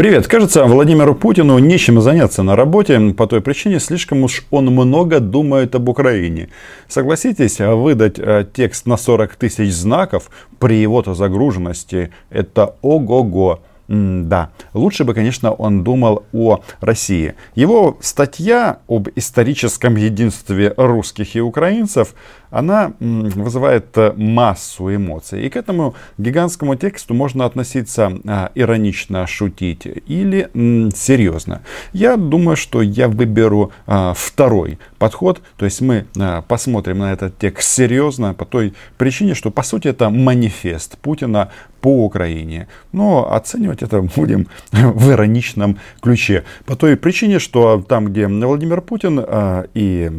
Привет. Кажется, Владимиру Путину нечем заняться на работе. По той причине, слишком уж он много думает об Украине. Согласитесь, выдать э, текст на 40 тысяч знаков при его-то загруженности – это ого-го. Да, лучше бы, конечно, он думал о России. Его статья об историческом единстве русских и украинцев она вызывает э, массу эмоций. И к этому гигантскому тексту можно относиться а, иронично, шутить или серьезно. Я думаю, что я выберу а, второй подход. То есть мы а, посмотрим на этот текст серьезно по той причине, что по сути это манифест Путина по Украине. Но оценивать это будем в ироничном ключе. По той причине, что там, где Владимир Путин и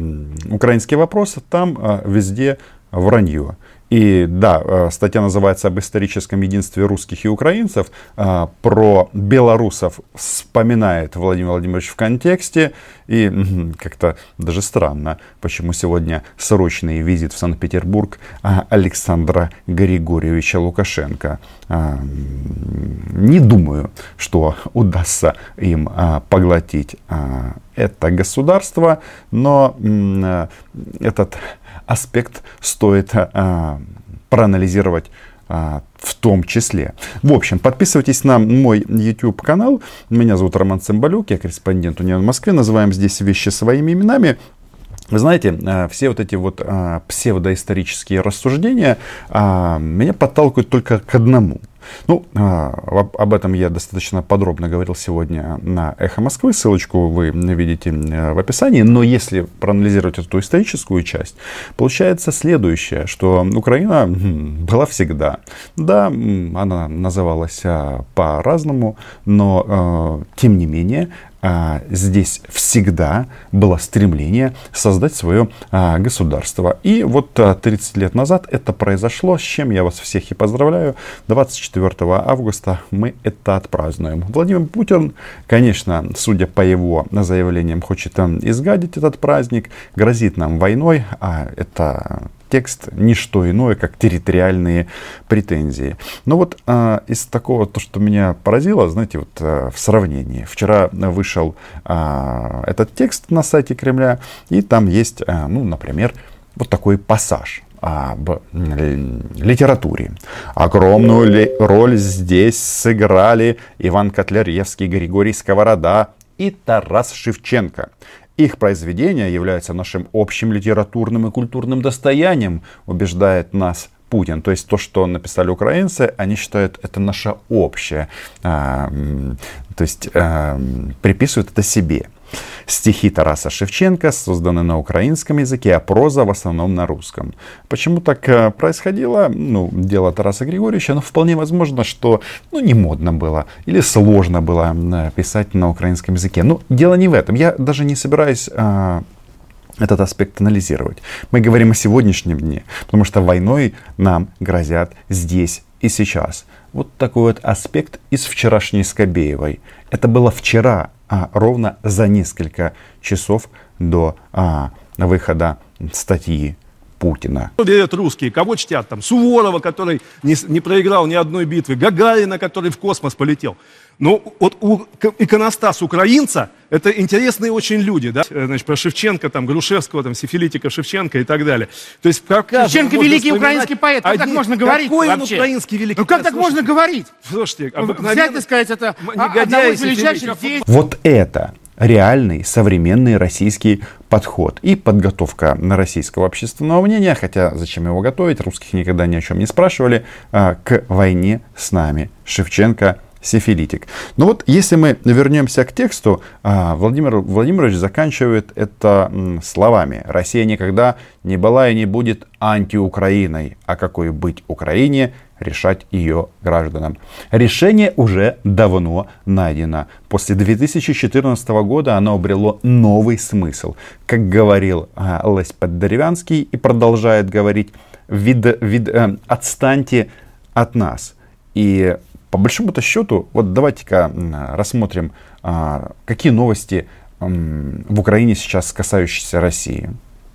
украинский вопрос, там везде везде вранье. И да, э, статья называется об историческом единстве русских и украинцев. Э, про белорусов вспоминает Владимир Владимирович в контексте. И как-то даже странно, почему сегодня срочный визит в Санкт-Петербург э, Александра Григорьевича Лукашенко. Не думаю, что удастся им поглотить это государство, но этот аспект стоит а, проанализировать а, в том числе. В общем, подписывайтесь на мой YouTube канал. Меня зовут Роман Цымбалюк, я корреспондент Унион в Москве. Называем здесь вещи своими именами. Вы знаете, а, все вот эти вот псевдоисторические рассуждения меня подталкивают только к одному – ну, а, об этом я достаточно подробно говорил сегодня на «Эхо Москвы». Ссылочку вы видите в описании. Но если проанализировать эту историческую часть, получается следующее, что Украина была всегда. Да, она называлась а, по-разному, но а, тем не менее а, здесь всегда было стремление создать свое а, государство. И вот а, 30 лет назад это произошло, с чем я вас всех и поздравляю. 24 августа мы это отпразднуем. Владимир Путин, конечно, судя по его заявлениям, хочет изгадить этот праздник, грозит нам войной, а это текст не что иное, как территориальные претензии. Но вот э, из такого, то, что меня поразило, знаете, вот э, в сравнении. Вчера вышел э, этот текст на сайте Кремля, и там есть, э, ну, например, вот такой пассаж об литературе. Огромную ли роль здесь сыграли Иван Котляревский, Григорий Сковорода и Тарас Шевченко. Их произведения являются нашим общим литературным и культурным достоянием, убеждает нас Путин. То есть то, что написали украинцы, они считают это наше общее. А, то есть а, приписывают это себе. Стихи Тараса Шевченко созданы на украинском языке, а проза в основном на русском. Почему так э, происходило? Ну, дело Тараса Григорьевича, но вполне возможно, что ну, не модно было или сложно было э, писать на украинском языке. Но дело не в этом. Я даже не собираюсь а, этот аспект анализировать. Мы говорим о сегодняшнем дне, потому что войной нам грозят здесь и сейчас. Вот такой вот аспект из вчерашней Скобеевой. Это было вчера, а ровно за несколько часов до а, выхода статьи Путина. Верят русские, кого чтят там? Суворова, который не, не проиграл ни одной битвы, Гагарина, который в космос полетел. Ну, вот у, иконостас украинца – это интересные очень люди, да? Э, значит, про Шевченко, там, Грушевского, там, Сифилитика Шевченко и так далее. То есть, как Шевченко великий украинский поэт, как один... так можно говорить Какой вообще? он украинский великий Ну, как так можно говорить? Слушайте, ну, Взять и сказать, это одного из величайших Вот это реальный современный российский подход и подготовка российского общественного мнения, хотя зачем его готовить, русских никогда ни о чем не спрашивали, а, к войне с нами. Шевченко сифилитик. Но вот если мы вернемся к тексту, а, Владимир Владимирович заканчивает это словами. Россия никогда не была и не будет антиукраиной. А какой быть Украине, решать ее гражданам. Решение уже давно найдено. После 2014 года оно обрело новый смысл. Как говорил а, Лесь Поддеревянский и продолжает говорить, вид, вид, э, отстаньте от нас. И по большому-то счету, вот давайте-ка рассмотрим, а, какие новости в Украине сейчас касающиеся России.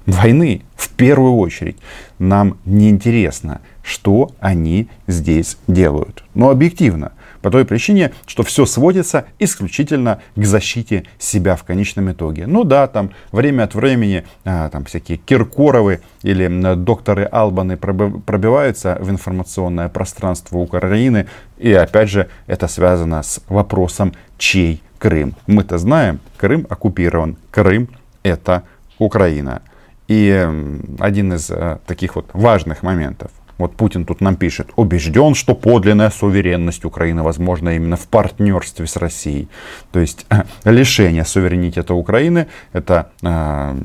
Войны, в первую очередь, нам не интересно, что они здесь делают. Но объективно, По той причине, что все сводится исключительно к защите себя в конечном итоге. Ну да, там время от времени а, там всякие Киркоровы или докторы Албаны пробиваются в информационное пространство Украины. И опять же, это связано с вопросом, чей Крым. Мы-то знаем, Крым оккупирован. Крым это Украина. И один из э, таких вот важных моментов. Вот Путин тут нам пишет, убежден, что подлинная суверенность Украины возможна именно в партнерстве с Россией. То есть лишение суверенитета Украины это э,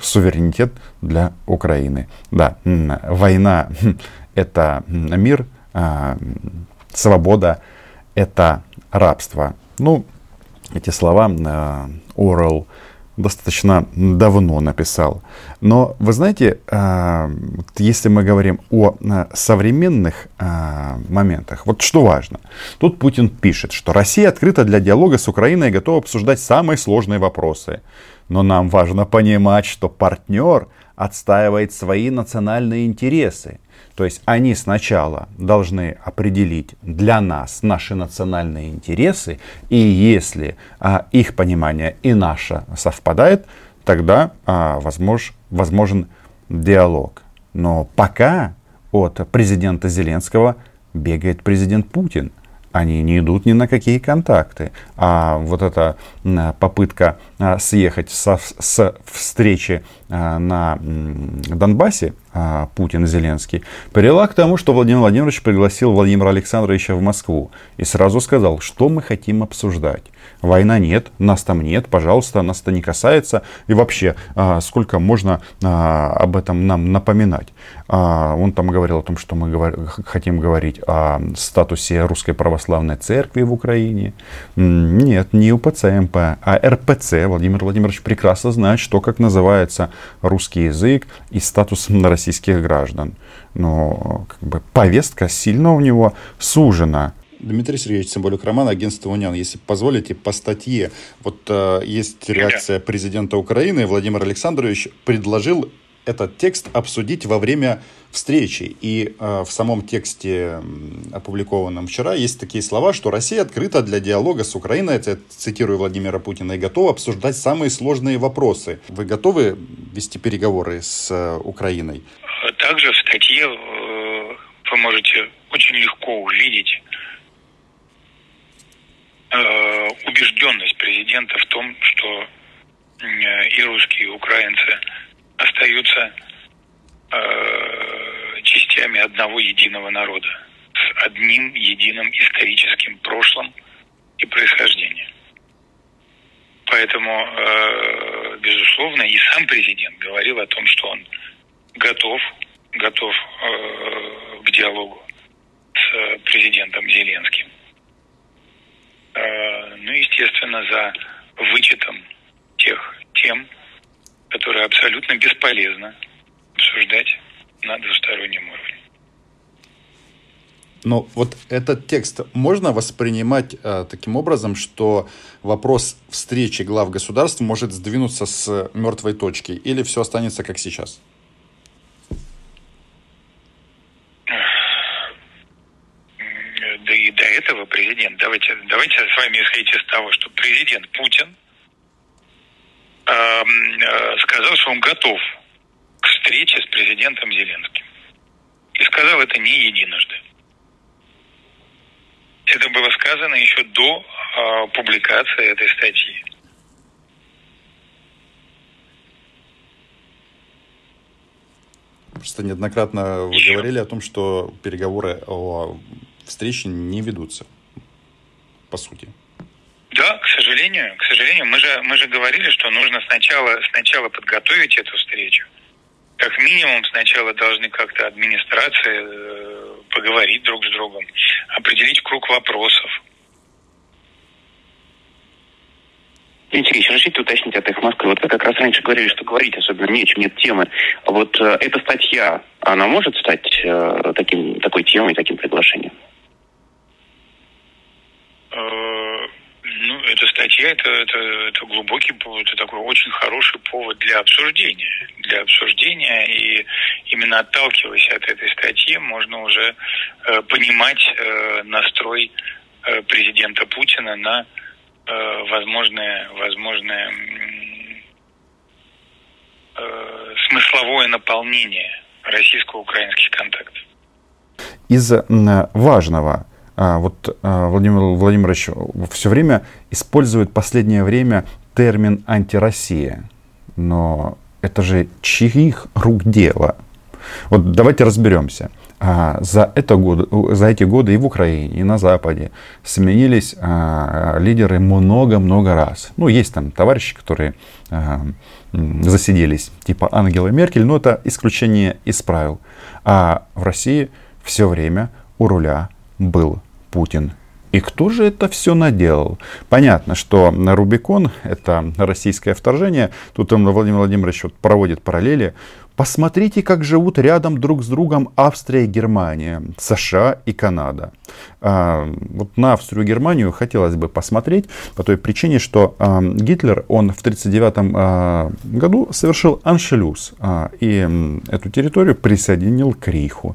суверенитет для Украины. Да, война это мир, э, свобода это рабство. Ну, эти слова э, Орел достаточно давно написал. Но вы знаете, э, если мы говорим о э, современных моментах, вот что важно. Тут Путин пишет, что Россия открыта для диалога с Украиной и готова обсуждать самые сложные вопросы. Но нам важно понимать, что партнер отстаивает свои национальные интересы. То есть они сначала должны определить для нас наши национальные интересы, и если а, их понимание и наше совпадает, тогда а, возмож, возможен диалог. Но пока от президента Зеленского бегает президент Путин они не идут ни на какие контакты. А вот эта попытка а, съехать со, с встречи а, на Донбассе, Путин и Зеленский, привела к тому, что Владимир Владимирович пригласил Владимира Александровича в Москву и сразу сказал, что мы хотим обсуждать. Война нет, нас там нет, пожалуйста, нас это не касается. И вообще, сколько можно об этом нам напоминать? Он там говорил о том, что мы хотим говорить о статусе Русской Православной Церкви в Украине. Нет, не УПЦ МП, а РПЦ. Владимир Владимирович прекрасно знает, что как называется русский язык и статус российских граждан. Но как бы, повестка сильно у него сужена. Дмитрий Сергеевич Цымбалюк, Роман, агентство «Униан». Если позволите, по статье. Вот э, есть реакция президента Украины. Владимир Александрович предложил этот текст обсудить во время встречи. И э, в самом тексте, опубликованном вчера, есть такие слова, что Россия открыта для диалога с Украиной, это цитирую Владимира Путина, и готова обсуждать самые сложные вопросы. Вы готовы вести переговоры с э, Украиной? Также в статье э, вы можете очень легко увидеть э, убежденность президента в том, что и русские, и украинцы остаются э, частями одного единого народа с одним единым историческим прошлым и происхождением. Поэтому, э, безусловно, и сам президент говорил о том, что он готов, готов э, к диалогу с президентом Зеленским. Э, ну, естественно, за вычетом тех тем, которые абсолютно бесполезно обсуждать на двустороннем уровне. Но вот этот текст можно воспринимать э, таким образом, что вопрос встречи глав государств может сдвинуться с мертвой точки, или все останется как сейчас? Да и до этого президент, давайте, давайте с вами исходить из того, что президент Путин Эм, э, сказал, что он готов к встрече с президентом Зеленским. И сказал это не единожды. Это было сказано еще до э, публикации этой статьи. Просто неоднократно вы Еще. говорили о том, что переговоры о встрече не ведутся, по сути. Да, к сожалению, к сожалению, мы же, мы же говорили, что нужно сначала, сначала подготовить эту встречу. Как минимум сначала должны как-то администрации э, поговорить друг с другом, определить круг вопросов. Интересно, разрешите уточнить от их Москвы. Вот вы как раз раньше говорили, что говорить особенно нечем, нет темы. Вот э, эта статья, она может стать э, таким, такой темой, таким приглашением? Э, ну, эту эта статья это, это, это глубокий это такой очень хороший повод для обсуждения. Для обсуждения, и именно отталкиваясь от этой статьи, можно уже э, понимать э, настрой э, президента Путина на э, возможное, возможное э, смысловое наполнение российско-украинских контактов. Из важного вот а, Владимир Владимирович все время использует последнее время термин антироссия. Но это же чьих рук дело? Вот давайте разберемся. А, за, это годы, за эти годы и в Украине, и на Западе сменились а, лидеры много-много раз. Ну, есть там товарищи, которые а, засиделись, типа Ангела Меркель, но это исключение из правил. А в России все время у руля был Путин. И кто же это все наделал? Понятно, что Рубикон, это российское вторжение, тут Владимир Владимирович проводит параллели, Посмотрите, как живут рядом друг с другом Австрия и Германия, США и Канада. А, вот на Австрию и Германию хотелось бы посмотреть по той причине, что а, Гитлер, он в 1939 а, году совершил аншелюз и эту территорию присоединил к Рейху.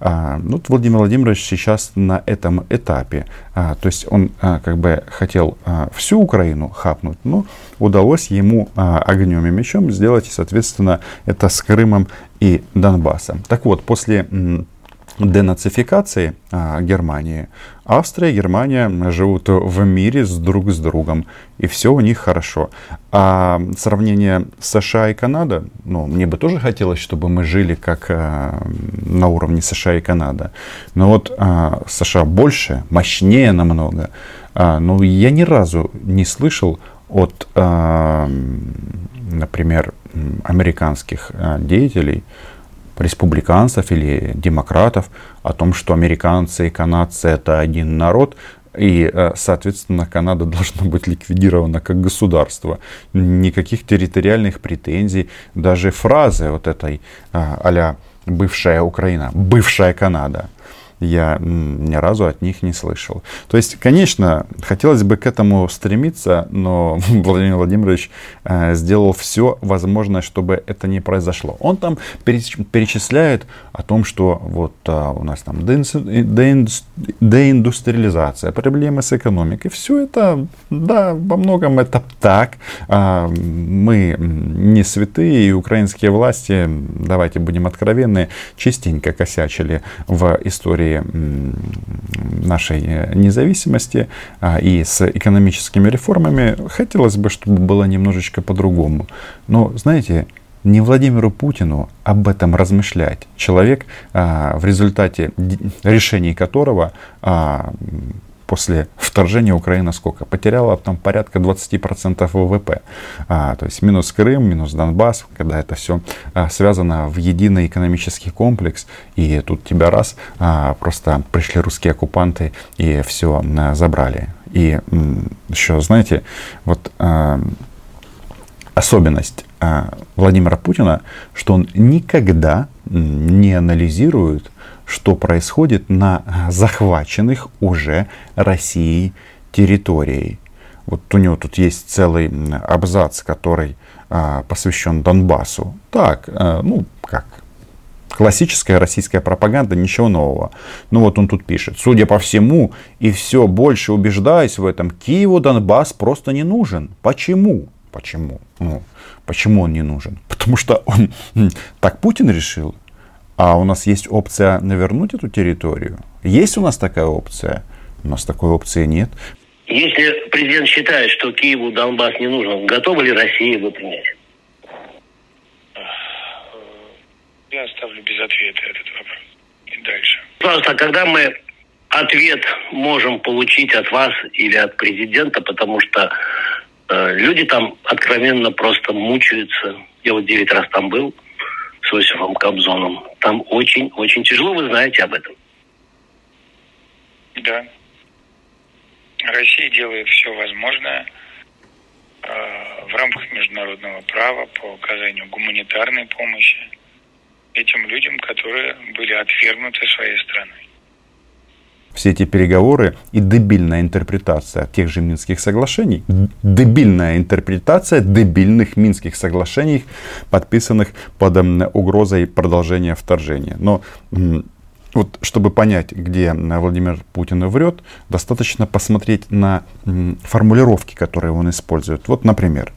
Ну, вот Владимир Владимирович сейчас на этом этапе. То есть он как бы хотел всю Украину хапнуть, но удалось ему огнем и мечом сделать, соответственно, это с Крымом и Донбассом. Так вот, после денацификации а, Германии, Австрия и Германия живут в мире с друг с другом, и все у них хорошо. А сравнение США и Канада, ну, мне бы тоже хотелось, чтобы мы жили как а, на уровне США и Канада. Но вот а, США больше, мощнее намного. Но я ни разу не слышал от, например, американских а, деятелей, республиканцев или демократов о том, что американцы и канадцы это один народ, и, э, соответственно, Канада должна быть ликвидирована как государство. Никаких территориальных претензий, даже фразы вот этой а бывшая Украина, бывшая Канада я ни разу от них не слышал. То есть, конечно, хотелось бы к этому стремиться, но Владимир Владимирович э, сделал все возможное, чтобы это не произошло. Он там перечисляет о том, что вот а, у нас там деиндустриализация, проблемы с экономикой. Все это, да, во многом это так. А, мы не святые, и украинские власти, давайте будем откровенны, частенько косячили в истории истории нашей э, независимости а, и с экономическими реформами хотелось бы, чтобы было немножечко по-другому. Но, знаете, не Владимиру Путину об этом размышлять. Человек, а, в результате решений которого а, после вторжения Украина сколько? Потеряла там порядка 20% ВВП. А, то есть минус Крым, минус Донбасс, когда это все а, связано в единый экономический комплекс. И тут тебя раз, а, просто пришли русские оккупанты и все а, забрали. И еще, знаете, вот а, особенность а, Владимира Путина, что он никогда не анализирует что происходит на захваченных уже Россией территорией. Вот у него тут есть целый абзац, который а, посвящен Донбассу. Так, а, ну как, классическая российская пропаганда, ничего нового. Ну вот он тут пишет, судя по всему, и все больше убеждаясь в этом, Киеву Донбасс просто не нужен. Почему? Почему? Ну, почему он не нужен? Потому что он так Путин решил. А у нас есть опция навернуть эту территорию? Есть у нас такая опция? У нас такой опции нет. Если президент считает, что Киеву Донбасс не нужен, готова ли Россия его принять? Я оставлю без ответа этот вопрос. И дальше. Пожалуйста, когда мы ответ можем получить от вас или от президента, потому что э, люди там откровенно просто мучаются. Я вот девять раз там был с Осифом Кобзоном. Там очень-очень тяжело, вы знаете об этом. Да. Россия делает все возможное э, в рамках международного права по оказанию гуманитарной помощи этим людям, которые были отвергнуты своей страной. Все эти переговоры и дебильная интерпретация тех же Минских соглашений, дебильная интерпретация дебильных Минских соглашений, подписанных под угрозой продолжения вторжения. Но вот чтобы понять, где Владимир Путин врет, достаточно посмотреть на формулировки, которые он использует. Вот, например,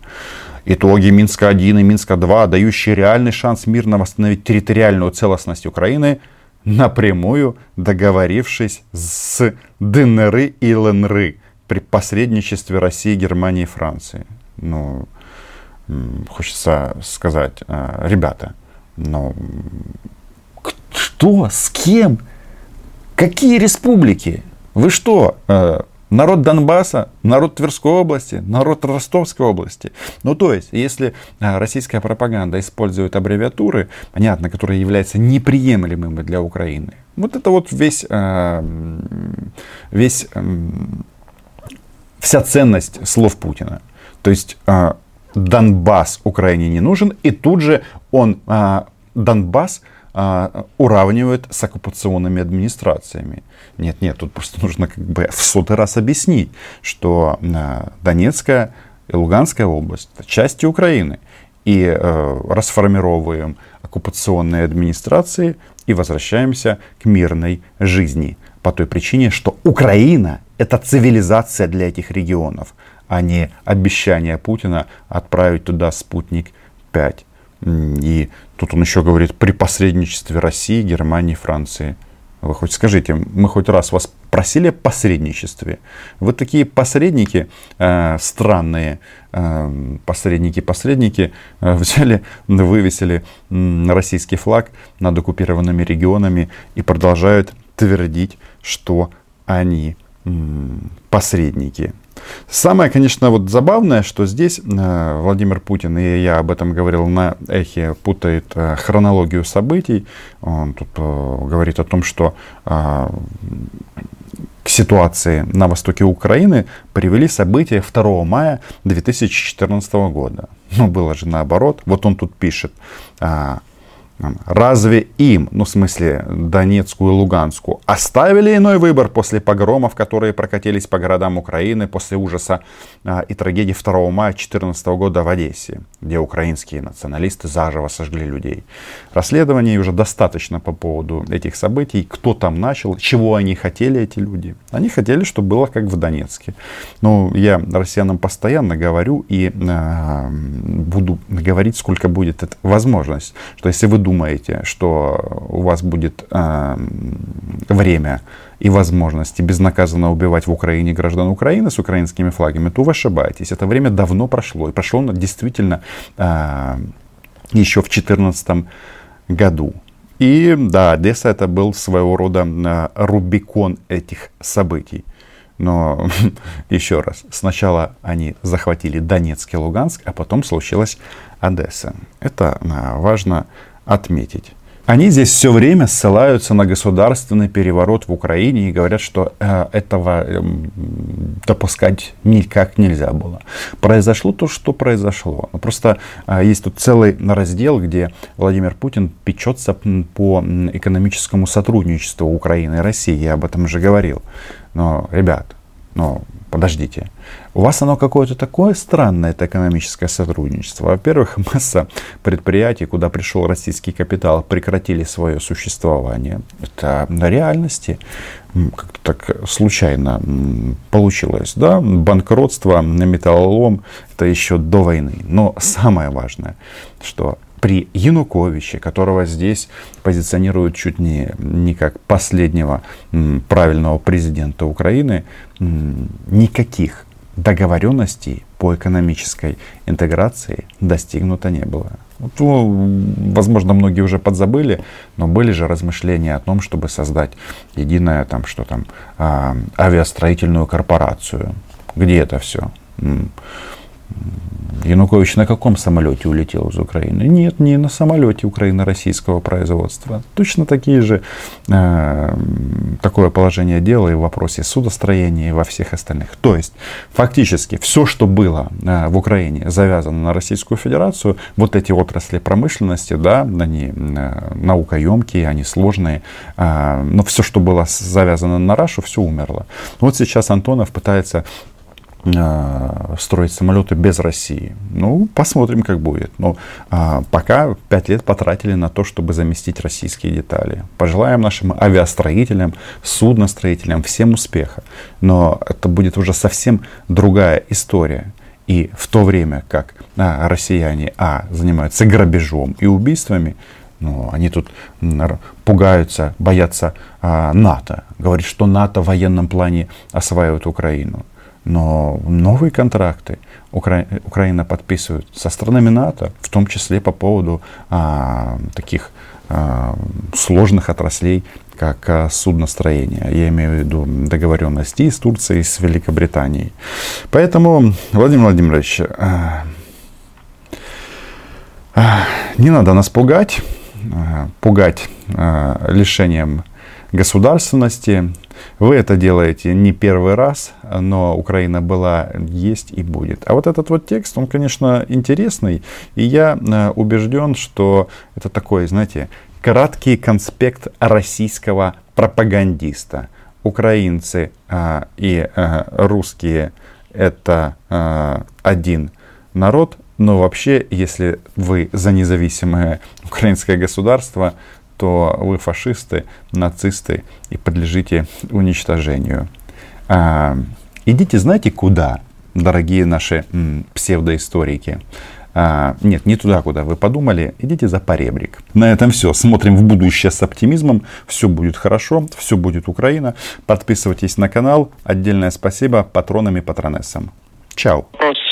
итоги Минска-1 и Минска-2, дающие реальный шанс мирно восстановить территориальную целостность Украины, напрямую договорившись с ДНР и ЛНР при посредничестве России, Германии и Франции. Ну, хочется сказать, а, ребята, ну, кто, с кем, какие республики? Вы что, э, народ Донбасса, народ Тверской области, народ Ростовской области. Ну, то есть, если э, российская пропаганда использует аббревиатуры, понятно, которые являются неприемлемыми для Украины, вот это вот весь, э, весь вся ценность слов Путина. То есть, Донбасс Украине не нужен, и тут же он, Донбасс, а, уравнивают с оккупационными администрациями. Нет, нет, тут просто нужно как бы в сотый раз объяснить, что а, Донецкая и Луганская область это части Украины. И э, расформировываем оккупационные администрации и возвращаемся к мирной жизни. По той причине, что Украина это цивилизация для этих регионов, а не обещание Путина отправить туда спутник 5. И тут он еще говорит при посредничестве России, Германии, Франции. Вы хоть скажите, мы хоть раз вас просили о посредничестве? Вы такие посредники э, странные, э, посредники-посредники, э, взяли, вывесили э, российский флаг над оккупированными регионами и продолжают твердить, что они посредники. Самое, конечно, вот забавное, что здесь э, Владимир Путин, и я об этом говорил на эхе, путает э, хронологию событий. Он тут э, говорит о том, что к ситуации на востоке Украины привели события 2 мая 2014 года. Ну, было же наоборот. Вот он тут пишет. Э, Разве им, ну в смысле Донецкую и Луганскую, оставили иной выбор после погромов, которые прокатились по городам Украины после ужаса а, и трагедии 2 мая 2014 года в Одессе, где украинские националисты заживо сожгли людей? Расследований уже достаточно по поводу этих событий, кто там начал, чего они хотели эти люди. Они хотели, чтобы было как в Донецке. Ну, я россиянам постоянно говорю и э, буду говорить, сколько будет эта возможность, что если вы думаете, думаете, что у вас будет э, время и возможности безнаказанно убивать в Украине граждан Украины с украинскими флагами, то вы ошибаетесь. Это время давно прошло. И прошло оно действительно э, еще в 2014 году. И да, Одесса это был своего рода э, рубикон этих событий. Но еще раз, сначала они захватили Донецк и Луганск, а потом случилась Одесса. Это э, важно отметить. Они здесь все время ссылаются на государственный переворот в Украине и говорят, что э, этого э, допускать никак нельзя было. Произошло то, что произошло. Просто э, есть тут целый раздел, где Владимир Путин печется по экономическому сотрудничеству Украины и России. Я об этом уже говорил. Но, ребят, но подождите, у вас оно какое-то такое странное, это экономическое сотрудничество. Во-первых, масса предприятий, куда пришел российский капитал, прекратили свое существование. Это на реальности как-то так случайно получилось. Да? Банкротство на металлолом, это еще до войны. Но самое важное, что при Януковиче, которого здесь позиционируют чуть не, не как последнего правильного президента Украины, никаких договоренностей по экономической интеграции достигнуто не было. Ну, возможно, многие уже подзабыли, но были же размышления о том, чтобы создать единое там, что там, а, авиастроительную корпорацию. Где это все? Янукович на каком самолете улетел из Украины? Нет, не на самолете украино-российского производства. Точно такие же, э, такое положение дела и в вопросе судостроения, и во всех остальных. То есть, фактически, все, что было э, в Украине завязано на Российскую Федерацию, вот эти отрасли промышленности, да, они э, наукоемкие, они сложные, э, но все, что было завязано на Рашу, все умерло. Вот сейчас Антонов пытается строить самолеты без России. Ну, посмотрим, как будет. Но а, пока пять лет потратили на то, чтобы заместить российские детали. Пожелаем нашим авиастроителям, судностроителям всем успеха. Но это будет уже совсем другая история. И в то время как а, россияне а, занимаются грабежом и убийствами, ну, они тут пугаются, боятся а, НАТО. Говорит, что НАТО в военном плане осваивает Украину. Но новые контракты Укра... Украина подписывает со странами НАТО, в том числе по поводу а, таких а, сложных отраслей, как а, судностроение. Я имею в виду договоренности с Турцией, с Великобританией. Поэтому, Владимир Владимирович, а, а, не надо нас пугать, а, пугать а, лишением государственности, вы это делаете не первый раз, но Украина была, есть и будет. А вот этот вот текст, он, конечно, интересный, и я э, убежден, что это такой, знаете, краткий конспект российского пропагандиста. Украинцы а, и а, русские это а, один народ, но вообще, если вы за независимое украинское государство, то вы фашисты, нацисты и подлежите уничтожению. А, идите, знаете, куда, дорогие наши м, псевдоисторики? А, нет, не туда, куда вы подумали. Идите за поребрик. На этом все. Смотрим в будущее с оптимизмом. Все будет хорошо, все будет Украина. Подписывайтесь на канал. Отдельное спасибо патронам и патронессам. Чао.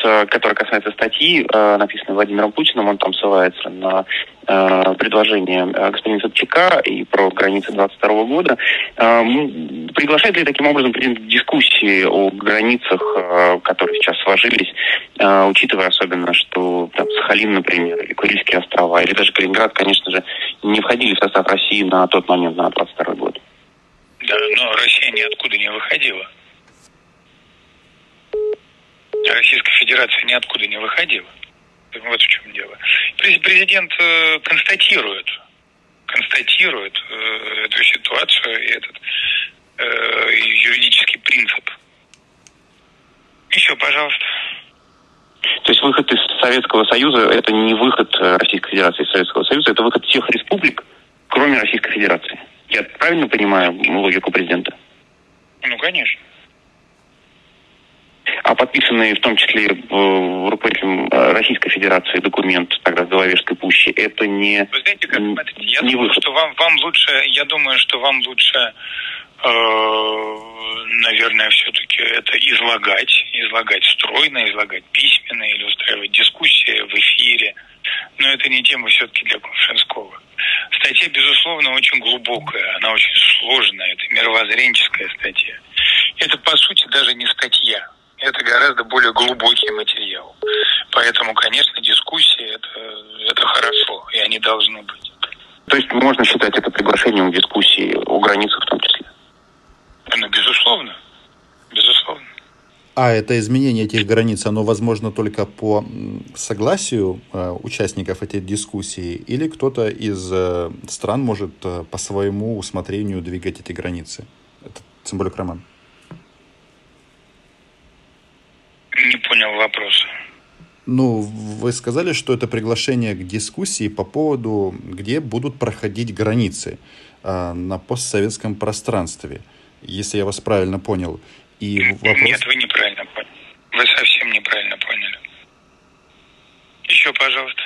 Э, который касается статьи, э, написанной Владимиром Путиным, он там ссылается на э, предложение господина Собчака и про границы 22 года. Приглашает ли таким образом президент дискуссии о границах, которые сейчас сложились, учитывая особенно, что там, Сахалин, например, или Курильские острова, или даже Калининград, конечно же, не входили в состав России на тот момент, на 22 год? Да, но Россия ниоткуда не выходила. Российская Федерация ниоткуда не выходила. Вот в чем дело. Президент э, констатирует, констатирует э, эту ситуацию и этот э, юридический принцип. Еще, пожалуйста. То есть выход из Советского Союза это не выход Российской Федерации из Советского Союза, это выход всех республик, кроме Российской Федерации. Я правильно понимаю логику президента? Ну, конечно а подписанный в том числе руководителем э, Российской Федерации документ тогда с Беловежской пущи, это не Вы знаете, как, смотрите, я не думаю, выход. что вам, вам лучше, я думаю, что вам лучше э, наверное, все-таки это излагать, излагать стройно, излагать письменно или устраивать дискуссии в эфире. Но это не тема все-таки для Кувшинского. Статья, безусловно, очень глубокая, она очень сложная, это мировоззренческая статья. Это, по сути, даже не статья это гораздо более глубокий материал. Поэтому, конечно, дискуссии это, это хорошо, и они должны быть. То есть можно считать это приглашением дискуссии о границах в том числе? Ну, безусловно. Безусловно. А это изменение этих границ, оно возможно только по согласию э, участников этой дискуссии, или кто-то из э, стран может э, по своему усмотрению двигать эти границы? Это Цимбалюк Роман понял вопрос. Ну, вы сказали, что это приглашение к дискуссии по поводу, где будут проходить границы э, на постсоветском пространстве, если я вас правильно понял. И вопрос... Нет, вы неправильно поняли. Вы совсем неправильно поняли. Еще, пожалуйста.